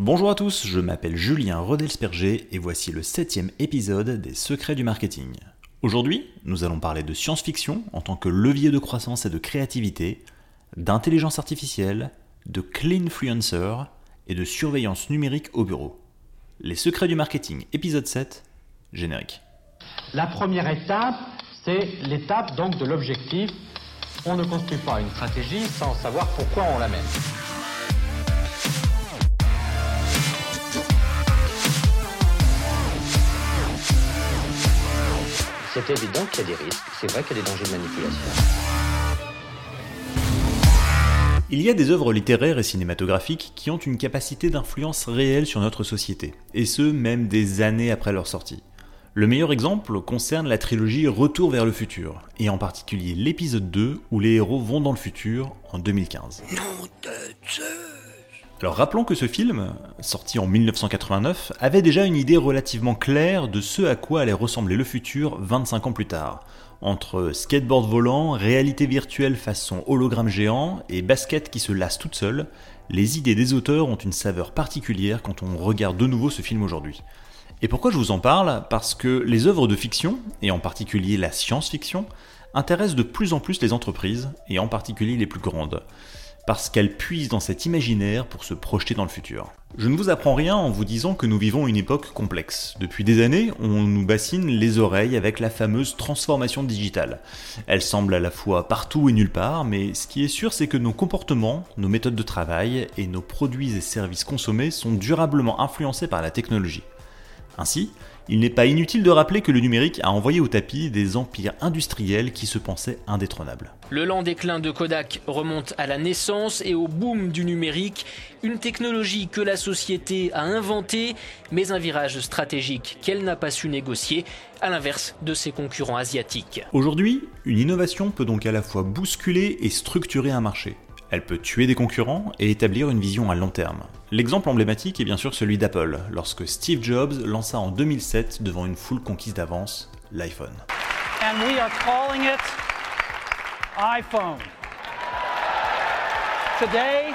Bonjour à tous, je m'appelle Julien Rodelsperger et voici le septième épisode des Secrets du Marketing. Aujourd'hui, nous allons parler de science-fiction en tant que levier de croissance et de créativité, d'intelligence artificielle, de clean influencer et de surveillance numérique au bureau. Les Secrets du Marketing, épisode 7, générique. La première étape, c'est l'étape donc de l'objectif. On ne construit pas une stratégie sans savoir pourquoi on la mène. C'est évident qu'il y a des risques, c'est vrai qu'il y a des dangers de manipulation. Il y a des œuvres littéraires et cinématographiques qui ont une capacité d'influence réelle sur notre société, et ce même des années après leur sortie. Le meilleur exemple concerne la trilogie Retour vers le futur, et en particulier l'épisode 2 où les héros vont dans le futur en 2015. Alors rappelons que ce film, sorti en 1989, avait déjà une idée relativement claire de ce à quoi allait ressembler le futur 25 ans plus tard. Entre skateboard volant, réalité virtuelle façon hologramme géant et basket qui se lasse toute seule, les idées des auteurs ont une saveur particulière quand on regarde de nouveau ce film aujourd'hui. Et pourquoi je vous en parle? Parce que les œuvres de fiction, et en particulier la science-fiction, intéressent de plus en plus les entreprises, et en particulier les plus grandes parce qu'elle puise dans cet imaginaire pour se projeter dans le futur. Je ne vous apprends rien en vous disant que nous vivons une époque complexe. Depuis des années, on nous bassine les oreilles avec la fameuse transformation digitale. Elle semble à la fois partout et nulle part, mais ce qui est sûr, c'est que nos comportements, nos méthodes de travail et nos produits et services consommés sont durablement influencés par la technologie. Ainsi, il n'est pas inutile de rappeler que le numérique a envoyé au tapis des empires industriels qui se pensaient indétrônables. Le lent déclin de Kodak remonte à la naissance et au boom du numérique, une technologie que la société a inventée, mais un virage stratégique qu'elle n'a pas su négocier, à l'inverse de ses concurrents asiatiques. Aujourd'hui, une innovation peut donc à la fois bousculer et structurer un marché. Elle peut tuer des concurrents et établir une vision à long terme. L'exemple emblématique est bien sûr celui d'Apple, lorsque Steve Jobs lança en 2007 devant une foule conquise d'avance l'iPhone. And we are calling it iPhone. Today,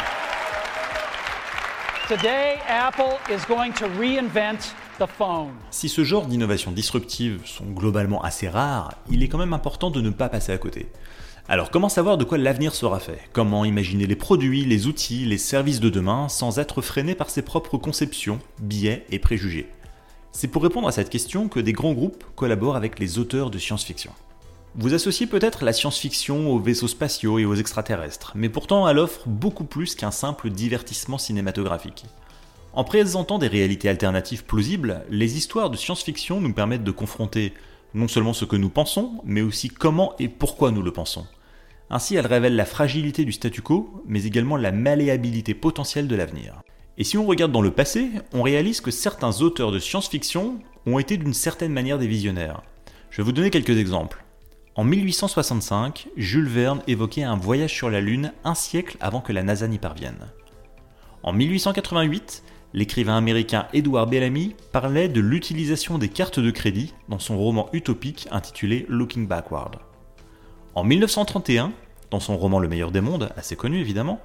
today Apple is going to reinvent the phone. Si ce genre d'innovations disruptives sont globalement assez rares, il est quand même important de ne pas passer à côté. Alors comment savoir de quoi l'avenir sera fait? Comment imaginer les produits, les outils, les services de demain sans être freiné par ses propres conceptions, biais et préjugés? C'est pour répondre à cette question que des grands groupes collaborent avec les auteurs de science-fiction. Vous associez peut-être la science-fiction aux vaisseaux spatiaux et aux extraterrestres, mais pourtant elle offre beaucoup plus qu'un simple divertissement cinématographique. En présentant des réalités alternatives plausibles, les histoires de science-fiction nous permettent de confronter non seulement ce que nous pensons, mais aussi comment et pourquoi nous le pensons. Ainsi, elle révèle la fragilité du statu quo, mais également la malléabilité potentielle de l'avenir. Et si on regarde dans le passé, on réalise que certains auteurs de science-fiction ont été d'une certaine manière des visionnaires. Je vais vous donner quelques exemples. En 1865, Jules Verne évoquait un voyage sur la Lune un siècle avant que la NASA n'y parvienne. En 1888, l'écrivain américain Edward Bellamy parlait de l'utilisation des cartes de crédit dans son roman utopique intitulé Looking Backward. En 1931, dans son roman Le meilleur des mondes, assez connu évidemment,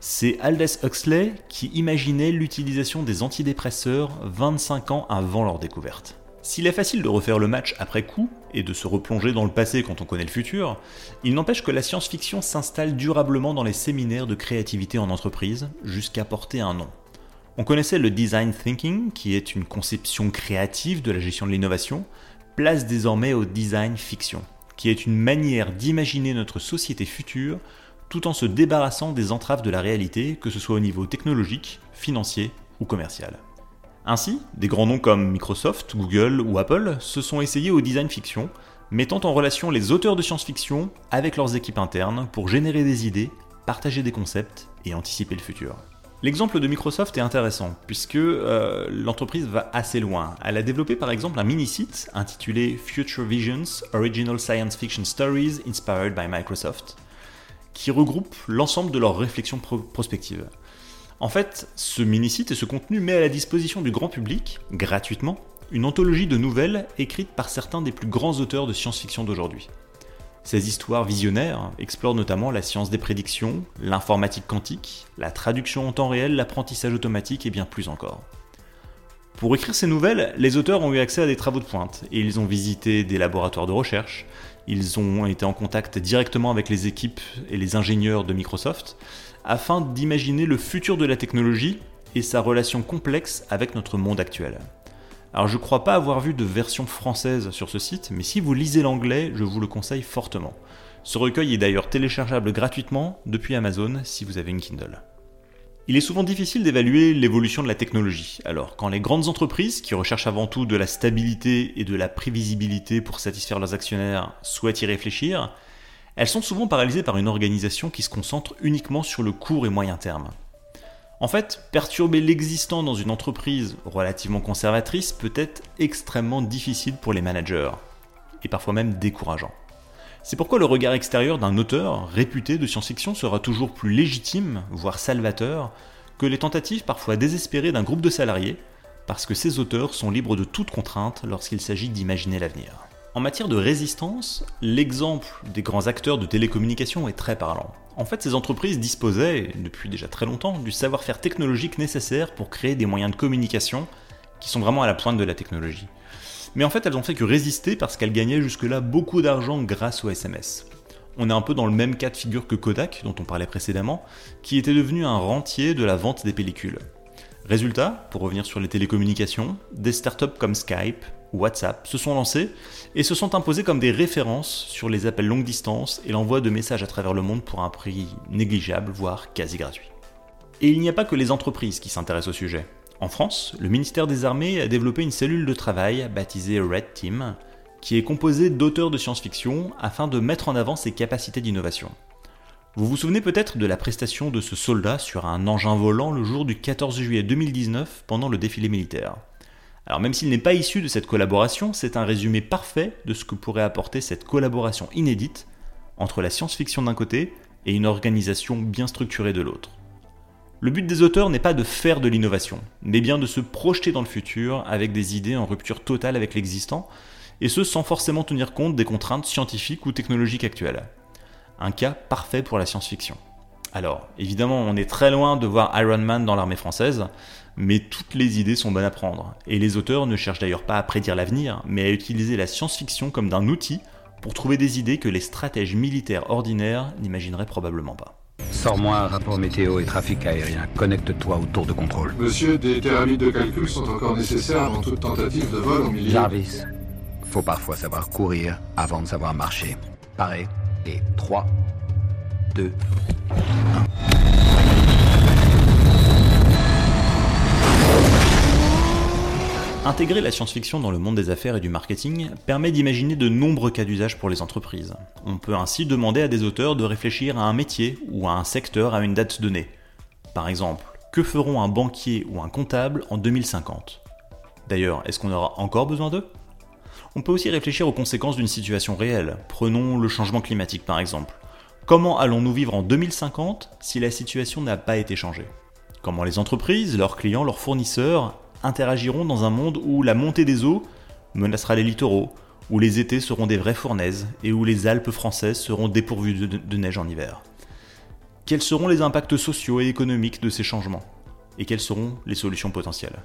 c'est Aldous Huxley qui imaginait l'utilisation des antidépresseurs 25 ans avant leur découverte. S'il est facile de refaire le match après coup et de se replonger dans le passé quand on connaît le futur, il n'empêche que la science-fiction s'installe durablement dans les séminaires de créativité en entreprise jusqu'à porter un nom. On connaissait le design thinking, qui est une conception créative de la gestion de l'innovation, place désormais au design fiction, qui est une manière d'imaginer notre société future tout en se débarrassant des entraves de la réalité, que ce soit au niveau technologique, financier ou commercial. Ainsi, des grands noms comme Microsoft, Google ou Apple se sont essayés au design fiction, mettant en relation les auteurs de science-fiction avec leurs équipes internes pour générer des idées, partager des concepts et anticiper le futur. L'exemple de Microsoft est intéressant puisque euh, l'entreprise va assez loin. Elle a développé par exemple un mini-site intitulé Future Visions Original Science Fiction Stories Inspired by Microsoft qui regroupe l'ensemble de leurs réflexions prospectives. En fait, ce mini-site et ce contenu met à la disposition du grand public, gratuitement, une anthologie de nouvelles écrites par certains des plus grands auteurs de science-fiction d'aujourd'hui. Ces histoires visionnaires explorent notamment la science des prédictions, l'informatique quantique, la traduction en temps réel, l'apprentissage automatique et bien plus encore. Pour écrire ces nouvelles, les auteurs ont eu accès à des travaux de pointe et ils ont visité des laboratoires de recherche, ils ont été en contact directement avec les équipes et les ingénieurs de Microsoft afin d'imaginer le futur de la technologie et sa relation complexe avec notre monde actuel. Alors je crois pas avoir vu de version française sur ce site, mais si vous lisez l'anglais, je vous le conseille fortement. Ce recueil est d'ailleurs téléchargeable gratuitement depuis Amazon si vous avez une Kindle. Il est souvent difficile d'évaluer l'évolution de la technologie. Alors, quand les grandes entreprises, qui recherchent avant tout de la stabilité et de la prévisibilité pour satisfaire leurs actionnaires, souhaitent y réfléchir, elles sont souvent paralysées par une organisation qui se concentre uniquement sur le court et moyen terme. En fait, perturber l'existant dans une entreprise relativement conservatrice peut être extrêmement difficile pour les managers, et parfois même décourageant. C'est pourquoi le regard extérieur d'un auteur réputé de science-fiction sera toujours plus légitime, voire salvateur, que les tentatives parfois désespérées d'un groupe de salariés, parce que ces auteurs sont libres de toute contrainte lorsqu'il s'agit d'imaginer l'avenir. En matière de résistance, l'exemple des grands acteurs de télécommunications est très parlant. En fait, ces entreprises disposaient, depuis déjà très longtemps, du savoir-faire technologique nécessaire pour créer des moyens de communication qui sont vraiment à la pointe de la technologie. Mais en fait, elles ont fait que résister parce qu'elles gagnaient jusque-là beaucoup d'argent grâce aux SMS. On est un peu dans le même cas de figure que Kodak, dont on parlait précédemment, qui était devenu un rentier de la vente des pellicules. Résultat, pour revenir sur les télécommunications, des startups comme Skype, WhatsApp se sont lancés et se sont imposés comme des références sur les appels longue distance et l'envoi de messages à travers le monde pour un prix négligeable, voire quasi gratuit. Et il n'y a pas que les entreprises qui s'intéressent au sujet. En France, le ministère des Armées a développé une cellule de travail baptisée Red Team, qui est composée d'auteurs de science-fiction afin de mettre en avant ses capacités d'innovation. Vous vous souvenez peut-être de la prestation de ce soldat sur un engin volant le jour du 14 juillet 2019 pendant le défilé militaire. Alors même s'il n'est pas issu de cette collaboration, c'est un résumé parfait de ce que pourrait apporter cette collaboration inédite entre la science-fiction d'un côté et une organisation bien structurée de l'autre. Le but des auteurs n'est pas de faire de l'innovation, mais bien de se projeter dans le futur avec des idées en rupture totale avec l'existant, et ce sans forcément tenir compte des contraintes scientifiques ou technologiques actuelles. Un cas parfait pour la science-fiction. Alors, évidemment, on est très loin de voir Iron Man dans l'armée française, mais toutes les idées sont bonnes à prendre. Et les auteurs ne cherchent d'ailleurs pas à prédire l'avenir, mais à utiliser la science-fiction comme d'un outil pour trouver des idées que les stratèges militaires ordinaires n'imagineraient probablement pas. Sors-moi un rapport météo et trafic aérien. Connecte-toi au tour de contrôle. Monsieur, des thérapies de calcul sont encore nécessaires avant toute tentative de vol au milieu. Jarvis, faut parfois savoir courir avant de savoir marcher. Pareil. Et 3, 2, Intégrer la science-fiction dans le monde des affaires et du marketing permet d'imaginer de nombreux cas d'usage pour les entreprises. On peut ainsi demander à des auteurs de réfléchir à un métier ou à un secteur à une date donnée. Par exemple, que feront un banquier ou un comptable en 2050 D'ailleurs, est-ce qu'on aura encore besoin d'eux? On peut aussi réfléchir aux conséquences d'une situation réelle. Prenons le changement climatique par exemple. Comment allons-nous vivre en 2050 si la situation n'a pas été changée? Comment les entreprises, leurs clients, leurs fournisseurs interagiront dans un monde où la montée des eaux menacera les littoraux, où les étés seront des vraies fournaises et où les Alpes françaises seront dépourvues de, neige en hiver? Quels seront les impacts sociaux et économiques de ces changements? Et quelles seront les solutions potentielles?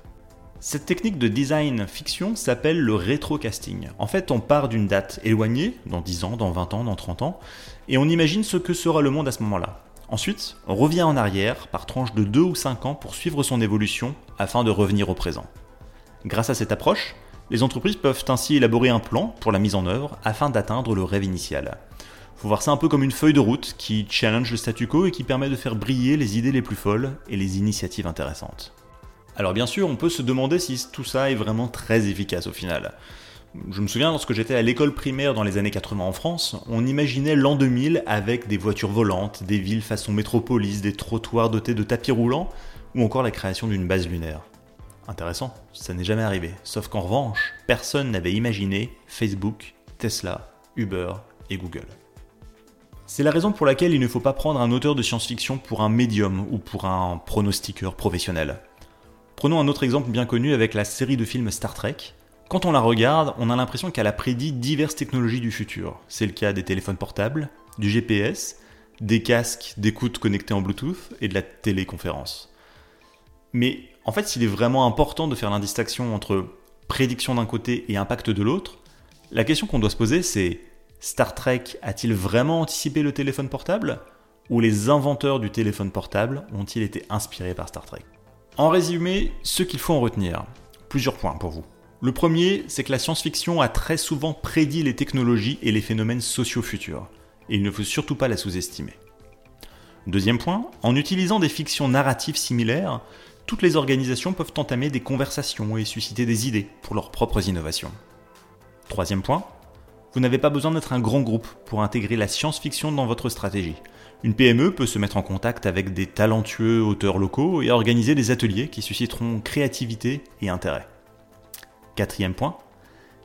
Cette technique de design fiction s'appelle le rétrocasting. En fait, on part d'une date éloignée, dans 10 ans, dans 20 ans, dans 30 ans, et on imagine ce que sera le monde à ce moment-là. Ensuite, on revient en arrière par tranche de 2 ou 5 ans pour suivre son évolution afin de revenir au présent. Grâce à cette approche, les entreprises peuvent ainsi élaborer un plan pour la mise en œuvre afin d'atteindre le rêve initial. Faut voir ça un peu comme une feuille de route qui challenge le statu quo et qui permet de faire briller les idées les plus folles et les initiatives intéressantes. Alors bien sûr, on peut se demander si tout ça est vraiment très efficace au final. Je me souviens, lorsque j'étais à l'école primaire dans les années 80 en France, on imaginait l'an 2000 avec des voitures volantes, des villes façon métropolis, des trottoirs dotés de tapis roulants, ou encore la création d'une base lunaire. Intéressant, ça n'est jamais arrivé. Sauf qu'en revanche, personne n'avait imaginé Facebook, Tesla, Uber et Google. C'est la raison pour laquelle il ne faut pas prendre un auteur de science-fiction pour un médium ou pour un pronostiqueur professionnel. Prenons un autre exemple bien connu avec la série de films Star Trek, Quand on la regarde, on a l'impression qu'elle a prédit diverses technologies du futur. C'est le cas des téléphones portables, du GPS, des casques d'écoute connectés en Bluetooth et de la téléconférence. Mais en fait, s'il est vraiment important de faire l'indistinction entre prédiction d'un côté et impact de l'autre, la question qu'on doit se poser c'est Star Trek a-t-il vraiment anticipé le téléphone portable? Ou les inventeurs du téléphone portable ont-ils été inspirés par Star Trek? En résumé, ce qu'il faut en retenir, plusieurs points pour vous. Le premier, c'est que la science-fiction a très souvent prédit les technologies et les phénomènes sociaux futurs, et il ne faut surtout pas la sous-estimer. Deuxième point, en utilisant des fictions narratives similaires, toutes les organisations peuvent entamer des conversations et susciter des idées pour leurs propres innovations. Troisième point, vous n'avez pas besoin d'être un grand groupe pour intégrer la science-fiction dans votre stratégie. Une PME peut se mettre en contact avec des talentueux auteurs locaux et organiser des ateliers qui susciteront créativité et intérêt. Quatrième point,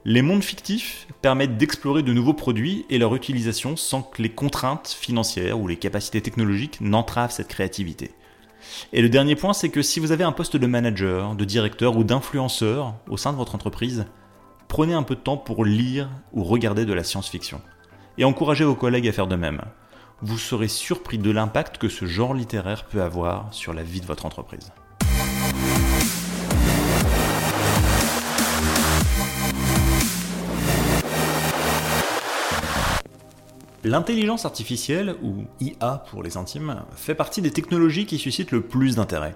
les mondes fictifs permettent d'explorer de nouveaux produits et leur utilisation sans que les contraintes financières ou les capacités technologiques n'entravent cette créativité. Et le dernier point, c'est que si vous avez un poste de manager, de directeur ou d'influenceur au sein de votre entreprise, prenez un peu de temps pour lire ou regarder de la science-fiction. Et encouragez vos collègues à faire de même. Vous serez surpris de l'impact que ce genre littéraire peut avoir sur la vie de votre entreprise. L'intelligence artificielle, ou IA pour les intimes, fait partie des technologies qui suscitent le plus d'intérêt.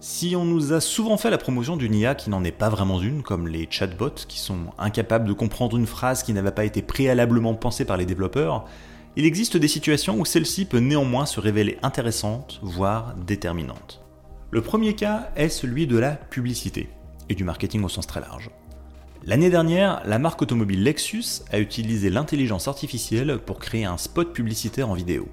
Si on nous a souvent fait la promotion d'une IA qui n'en est pas vraiment une, comme les chatbots qui sont incapables de comprendre une phrase qui n'avait pas été préalablement pensée par les développeurs, il existe des situations où celle-ci peut néanmoins se révéler intéressante, voire déterminante. Le premier cas est celui de la publicité, et du marketing au sens très large. L'année dernière, la marque automobile Lexus a utilisé l'intelligence artificielle pour créer un spot publicitaire en vidéo.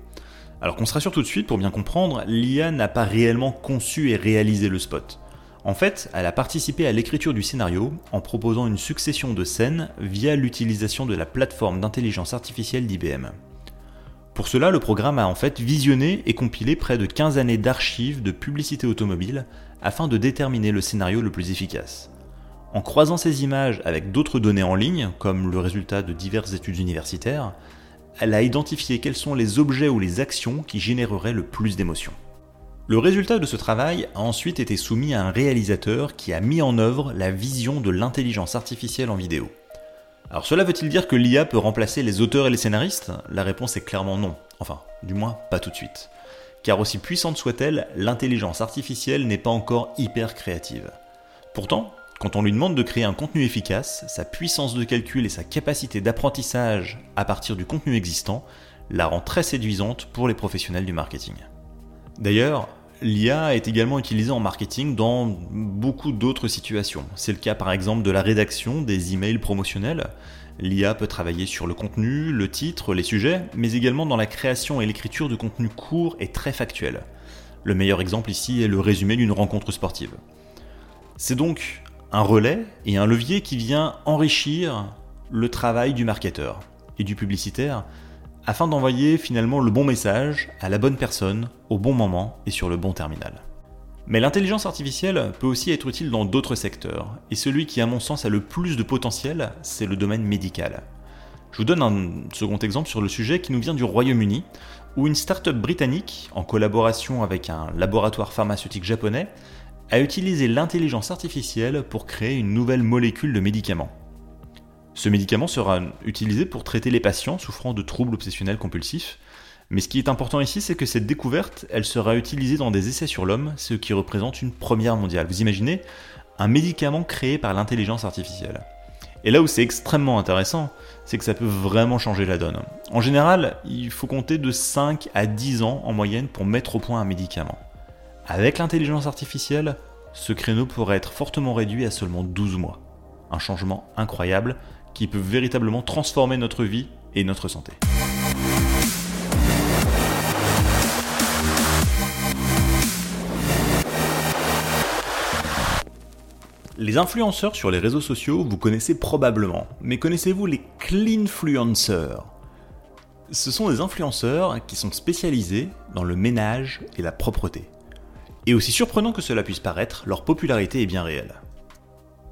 Alors qu'on se rassure tout de suite, pour bien comprendre, l'IA n'a pas réellement conçu et réalisé le spot. En fait, elle a participé à l'écriture du scénario en proposant une succession de scènes via l'utilisation de la plateforme d'intelligence artificielle d'IBM. Pour cela, le programme a en fait visionné et compilé près de 15 années d'archives de publicité automobile afin de déterminer le scénario le plus efficace. En croisant ces images avec d'autres données en ligne, comme le résultat de diverses études universitaires, elle a identifié quels sont les objets ou les actions qui généreraient le plus d'émotions. Le résultat de ce travail a ensuite été soumis à un réalisateur qui a mis en œuvre la vision de l'intelligence artificielle en vidéo. Alors cela veut-il dire que l'IA peut remplacer les auteurs et les scénaristes? La réponse est clairement non. Enfin, du moins pas tout de suite. Car aussi puissante soit-elle, l'intelligence artificielle n'est pas encore hyper créative. Pourtant, quand on lui demande de créer un contenu efficace, sa puissance de calcul et sa capacité d'apprentissage à partir du contenu existant la rend très séduisante pour les professionnels du marketing. D'ailleurs, l'IA est également utilisée en marketing dans beaucoup d'autres situations. C'est le cas par exemple de la rédaction des emails promotionnels. L'IA peut travailler sur le contenu, le titre, les sujets, mais également dans la création et l'écriture de contenu court et très factuel. Le meilleur exemple ici est le résumé d'une rencontre sportive. C'est donc un relais et un levier qui vient enrichir le travail du marketeur et du publicitaire afin d'envoyer finalement le bon message à la bonne personne au bon moment et sur le bon terminal. Mais l'intelligence artificielle peut aussi être utile dans d'autres secteurs, et celui qui à mon sens a le plus de potentiel, c'est le domaine médical. Je vous donne un second exemple sur le sujet qui nous vient du Royaume-Uni, où une start-up britannique, en collaboration avec un laboratoire pharmaceutique japonais, a utilisé l'intelligence artificielle pour créer une nouvelle molécule de médicament. Ce médicament sera utilisé pour traiter les patients souffrant de troubles obsessionnels compulsifs, mais ce qui est important ici, c'est que cette découverte, elle sera utilisée dans des essais sur l'homme, ce qui représente une première mondiale. Vous imaginez un médicament créé par l'intelligence artificielle. Et là où c'est extrêmement intéressant, c'est que ça peut vraiment changer la donne. En général, il faut compter de 5 à 10 ans en moyenne pour mettre au point un médicament. Avec l'intelligence artificielle, ce créneau pourrait être fortement réduit à seulement 12 mois. Un changement incroyable qui peut véritablement transformer notre vie et notre santé. Les influenceurs sur les réseaux sociaux, vous connaissez probablement, mais connaissez-vous les cleanfluencers? Ce sont des influenceurs qui sont spécialisés dans le ménage et la propreté. Et aussi surprenant que cela puisse paraître, leur popularité est bien réelle.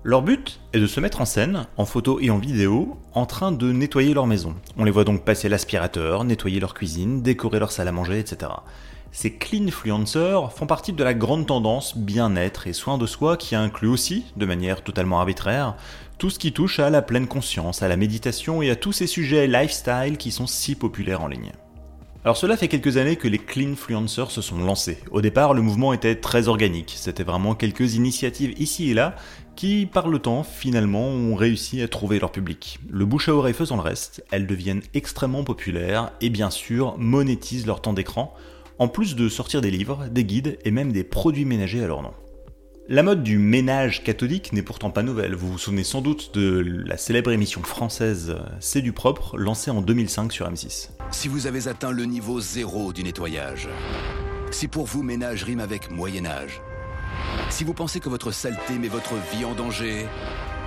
Leur but est de se mettre en scène, en photo et en vidéo, en train de nettoyer leur maison. On les voit donc passer l'aspirateur, nettoyer leur cuisine, décorer leur salle à manger, etc. Ces cleanfluencers font partie de la grande tendance bien-être et soin de soi qui inclut aussi, de manière totalement arbitraire, tout ce qui touche à la pleine conscience, à la méditation et à tous ces sujets lifestyle qui sont si populaires en ligne. Alors cela fait quelques années que les cleanfluencers se sont lancés. Au départ, le mouvement était très organique, c'était vraiment quelques initiatives ici et là qui, par le temps, finalement, ont réussi à trouver leur public. Le bouche à oreille faisant le reste, elles deviennent extrêmement populaires et bien sûr monétisent leur temps d'écran, en plus de sortir des livres, des guides et même des produits ménagers à leur nom. La mode du ménage catholique n'est pourtant pas nouvelle. Vous vous souvenez sans doute de la célèbre émission française C'est du propre, lancée en 2005 sur M6. Si vous avez atteint le niveau zéro du nettoyage, si pour vous ménage rime avec Moyen Âge, si vous pensez que votre saleté met votre vie en danger,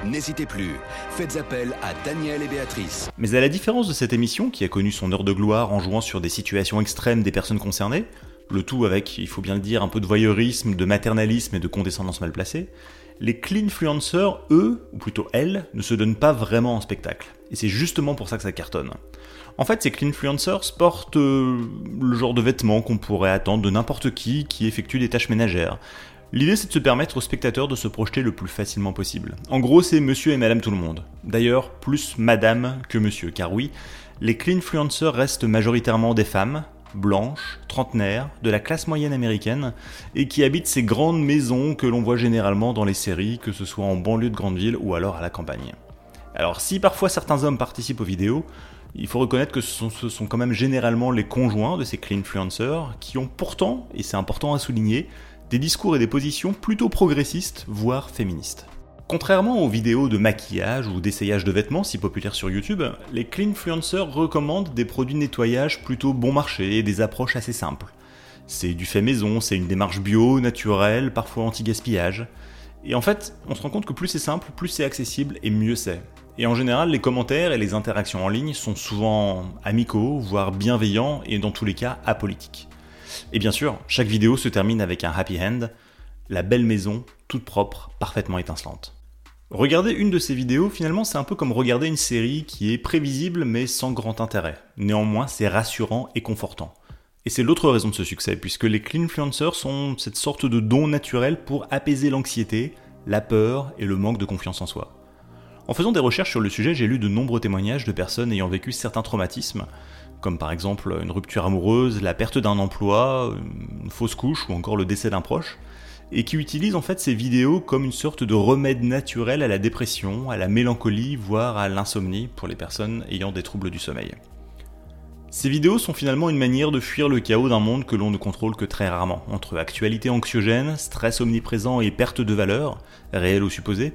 n'hésitez plus. Faites appel à Daniel et Béatrice. Mais à la différence de cette émission, qui a connu son heure de gloire en jouant sur des situations extrêmes des personnes concernées, le tout avec, il faut bien le dire, un peu de voyeurisme, de maternalisme et de condescendance mal placée, les cleanfluencers, eux, ou plutôt elles, ne se donnent pas vraiment en spectacle. Et c'est justement pour ça que ça cartonne. En fait, ces cleanfluencers portent euh, le genre de vêtements qu'on pourrait attendre de n'importe qui qui effectue des tâches ménagères. L'idée c'est de se permettre aux spectateurs de se projeter le plus facilement possible. En gros, c'est monsieur et madame tout le monde. D'ailleurs, plus madame que monsieur, car oui, les cleanfluencers restent majoritairement des femmes, blanches, trentenaires, de la classe moyenne américaine, et qui habitent ces grandes maisons que l'on voit généralement dans les séries, que ce soit en banlieue de grande ville ou alors à la campagne. Alors si parfois certains hommes participent aux vidéos, il faut reconnaître que ce sont, quand même généralement les conjoints de ces cleanfluencers qui ont pourtant, et c'est important à souligner, des discours et des positions plutôt progressistes, voire féministes. Contrairement aux vidéos de maquillage ou d'essayage de vêtements si populaires sur YouTube, les cleanfluencers recommandent des produits de nettoyage plutôt bon marché et des approches assez simples. C'est du fait maison, c'est une démarche bio, naturelle, parfois anti-gaspillage. Et en fait, on se rend compte que plus c'est simple, plus c'est accessible et mieux c'est. Et en général, les commentaires et les interactions en ligne sont souvent amicaux, voire bienveillants et dans tous les cas apolitiques. Et bien sûr, chaque vidéo se termine avec un happy end, la belle maison, toute propre, parfaitement étincelante. Regarder une de ces vidéos, finalement, c'est un peu comme regarder une série qui est prévisible mais sans grand intérêt. Néanmoins, c'est rassurant et confortant. Et c'est l'autre raison de ce succès, puisque les cleanfluencers sont cette sorte de don naturel pour apaiser l'anxiété, la peur et le manque de confiance en soi. En faisant des recherches sur le sujet, j'ai lu de nombreux témoignages de personnes ayant vécu certains traumatismes, comme par exemple une rupture amoureuse, la perte d'un emploi, une fausse couche ou encore le décès d'un proche, et qui utilise en fait ces vidéos comme une sorte de remède naturel à la dépression, à la mélancolie, voire à l'insomnie pour les personnes ayant des troubles du sommeil. Ces vidéos sont finalement une manière de fuir le chaos d'un monde que l'on ne contrôle que très rarement, entre actualité anxiogène, stress omniprésent et perte de valeur, réelle ou supposée.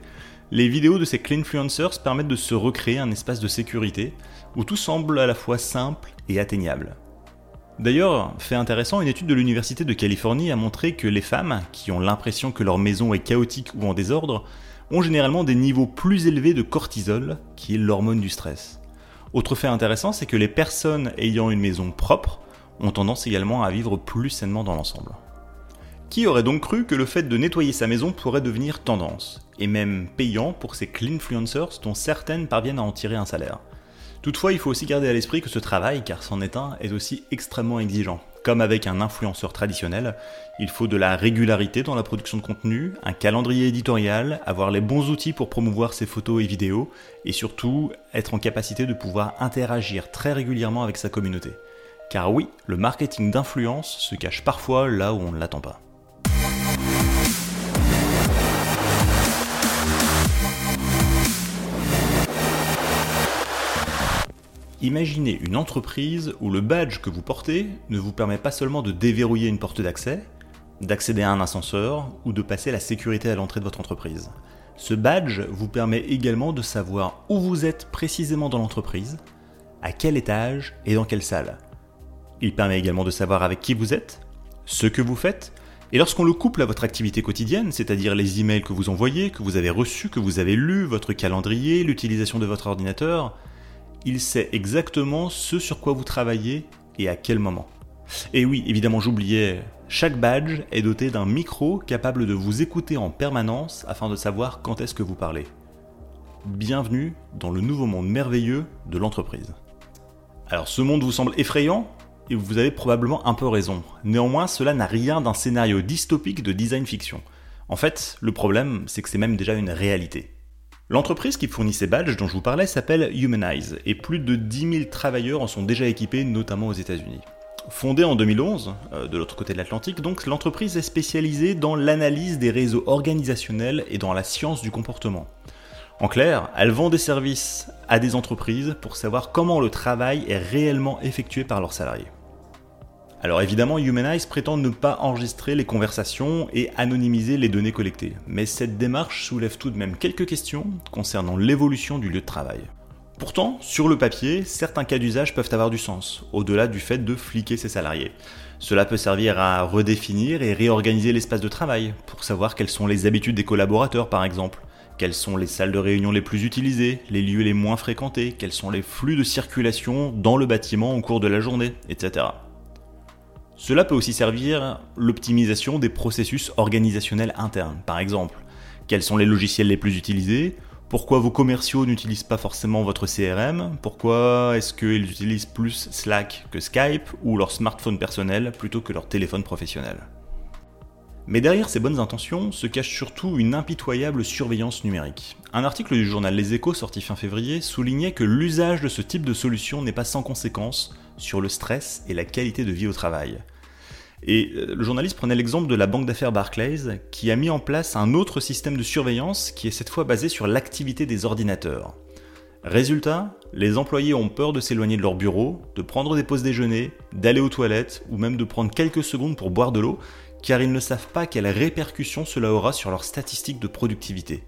Les vidéos de ces cleanfluencers permettent de se recréer un espace de sécurité où tout semble à la fois simple et atteignable. D'ailleurs, fait intéressant, une étude de l'Université de Californie a montré que les femmes, qui ont l'impression que leur maison est chaotique ou en désordre, ont généralement des niveaux plus élevés de cortisol, qui est l'hormone du stress. Autre fait intéressant, c'est que les personnes ayant une maison propre ont tendance également à vivre plus sainement dans l'ensemble. Qui aurait donc cru que le fait de nettoyer sa maison pourrait devenir tendance, et même payant pour ces cleanfluencers dont certaines parviennent à en tirer un salaire Toutefois, il faut aussi garder à l'esprit que ce travail, car c'en est un, est aussi extrêmement exigeant. Comme avec un influenceur traditionnel, il faut de la régularité dans la production de contenu, un calendrier éditorial, avoir les bons outils pour promouvoir ses photos et vidéos, et surtout être en capacité de pouvoir interagir très régulièrement avec sa communauté. Car oui, le marketing d'influence se cache parfois là où on ne l'attend pas. Imaginez une entreprise où le badge que vous portez ne vous permet pas seulement de déverrouiller une porte d'accès, d'accéder à un ascenseur ou de passer la sécurité à l'entrée de votre entreprise. Ce badge vous permet également de savoir où vous êtes précisément dans l'entreprise, à quel étage et dans quelle salle. Il permet également de savoir avec qui vous êtes, ce que vous faites, et lorsqu'on le couple à votre activité quotidienne, c'est-à-dire les emails que vous envoyez, que vous avez reçus, que vous avez lus, votre calendrier, l'utilisation de votre ordinateur, il sait exactement ce sur quoi vous travaillez et à quel moment. Et oui, évidemment, j'oubliais, chaque badge est doté d'un micro capable de vous écouter en permanence afin de savoir quand est-ce que vous parlez. Bienvenue dans le nouveau monde merveilleux de l'entreprise. Alors ce monde vous semble effrayant et vous avez probablement un peu raison. Néanmoins, cela n'a rien d'un scénario dystopique de design fiction. En fait, le problème, c'est que c'est même déjà une réalité. L'entreprise qui fournit ces badges dont je vous parlais s'appelle Humanize, et plus de 10 000 travailleurs en sont déjà équipés, notamment aux États-Unis. Fondée en 2011, euh, de l'autre côté de l'Atlantique, donc l'entreprise est spécialisée dans l'analyse des réseaux organisationnels et dans la science du comportement. En clair, elle vend des services à des entreprises pour savoir comment le travail est réellement effectué par leurs salariés. Alors évidemment, Humanize prétend ne pas enregistrer les conversations et anonymiser les données collectées, mais cette démarche soulève tout de même quelques questions concernant l'évolution du lieu de travail. Pourtant, sur le papier, certains cas d'usage peuvent avoir du sens, au-delà du fait de fliquer ses salariés. Cela peut servir à redéfinir et réorganiser l'espace de travail, pour savoir quelles sont les habitudes des collaborateurs par exemple, quelles sont les salles de réunion les plus utilisées, les lieux les moins fréquentés, quels sont les flux de circulation dans le bâtiment au cours de la journée, etc. Cela peut aussi servir l'optimisation des processus organisationnels internes, par exemple. Quels sont les logiciels les plus utilisés? Pourquoi vos commerciaux n'utilisent pas forcément votre CRM Pourquoi est-ce qu'ils utilisent plus Slack que Skype ou leur smartphone personnel plutôt que leur téléphone professionnel? Mais derrière ces bonnes intentions se cache surtout une impitoyable surveillance numérique. Un article du journal Les Échos sorti fin février soulignait que l'usage de ce type de solution n'est pas sans conséquence sur le stress et la qualité de vie au travail. Et euh, le journaliste prenait l'exemple de la banque d'affaires Barclays, qui a mis en place un autre système de surveillance qui est cette fois basé sur l'activité des ordinateurs. Résultat, les employés ont peur de s'éloigner de leur bureau, de prendre des pauses déjeuner, d'aller aux toilettes ou même de prendre quelques secondes pour boire de l'eau, car ils ne savent pas quelles répercussions cela aura sur leurs statistiques de productivité.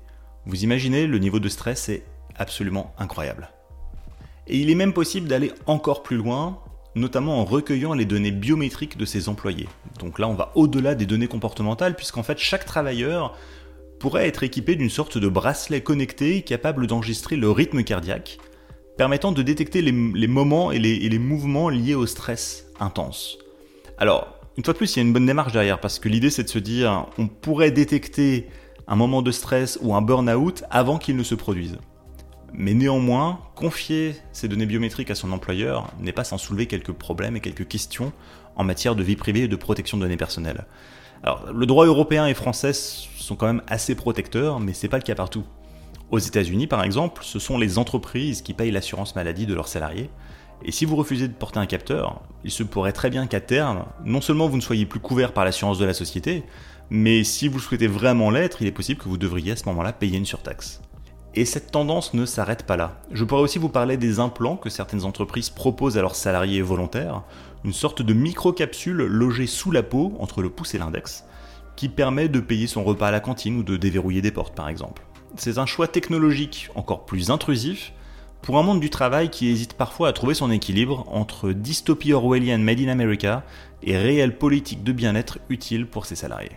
Vous imaginez, le niveau de stress est absolument incroyable. Et il est même possible d'aller encore plus loin notamment en recueillant les données biométriques de ses employés. Donc là, on va au-delà des données comportementales, puisqu'en fait, chaque travailleur pourrait être équipé d'une sorte de bracelet connecté capable d'enregistrer le rythme cardiaque, permettant de détecter les, moments et les, et les mouvements liés au stress intense. Alors, une fois de plus, il y a une bonne démarche derrière, parce que l'idée c'est de se dire, on pourrait détecter un moment de stress ou un burn-out avant qu'il ne se produise. Mais néanmoins, confier ces données biométriques à son employeur n'est pas sans soulever quelques problèmes et quelques questions en matière de vie privée et de protection de données personnelles. Alors, le droit européen et français sont quand même assez protecteurs, mais c'est pas le cas partout. Aux États-Unis, par exemple, ce sont les entreprises qui payent l'assurance maladie de leurs salariés. Et si vous refusez de porter un capteur, il se pourrait très bien qu'à terme, non seulement vous ne soyez plus couvert par l'assurance de la société, mais si vous souhaitez vraiment l'être, il est possible que vous devriez à ce moment-là payer une surtaxe. Et cette tendance ne s'arrête pas là. Je pourrais aussi vous parler des implants que certaines entreprises proposent à leurs salariés volontaires, une sorte de micro-capsule logée sous la peau, entre le pouce et l'index, qui permet de payer son repas à la cantine ou de déverrouiller des portes par exemple. C'est un choix technologique encore plus intrusif pour un monde du travail qui hésite parfois à trouver son équilibre entre dystopie orwellienne made in America et réelle politique de bien-être utile pour ses salariés.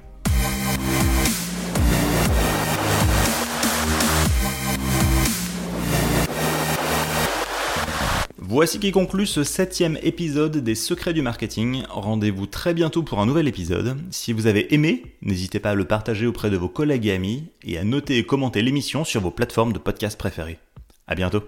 Voici qui conclut ce septième épisode des Secrets du Marketing. Rendez-vous très bientôt pour un nouvel épisode. Si vous avez aimé, n'hésitez pas à le partager auprès de vos collègues et amis et à noter et commenter l'émission sur vos plateformes de podcast préférées. À bientôt.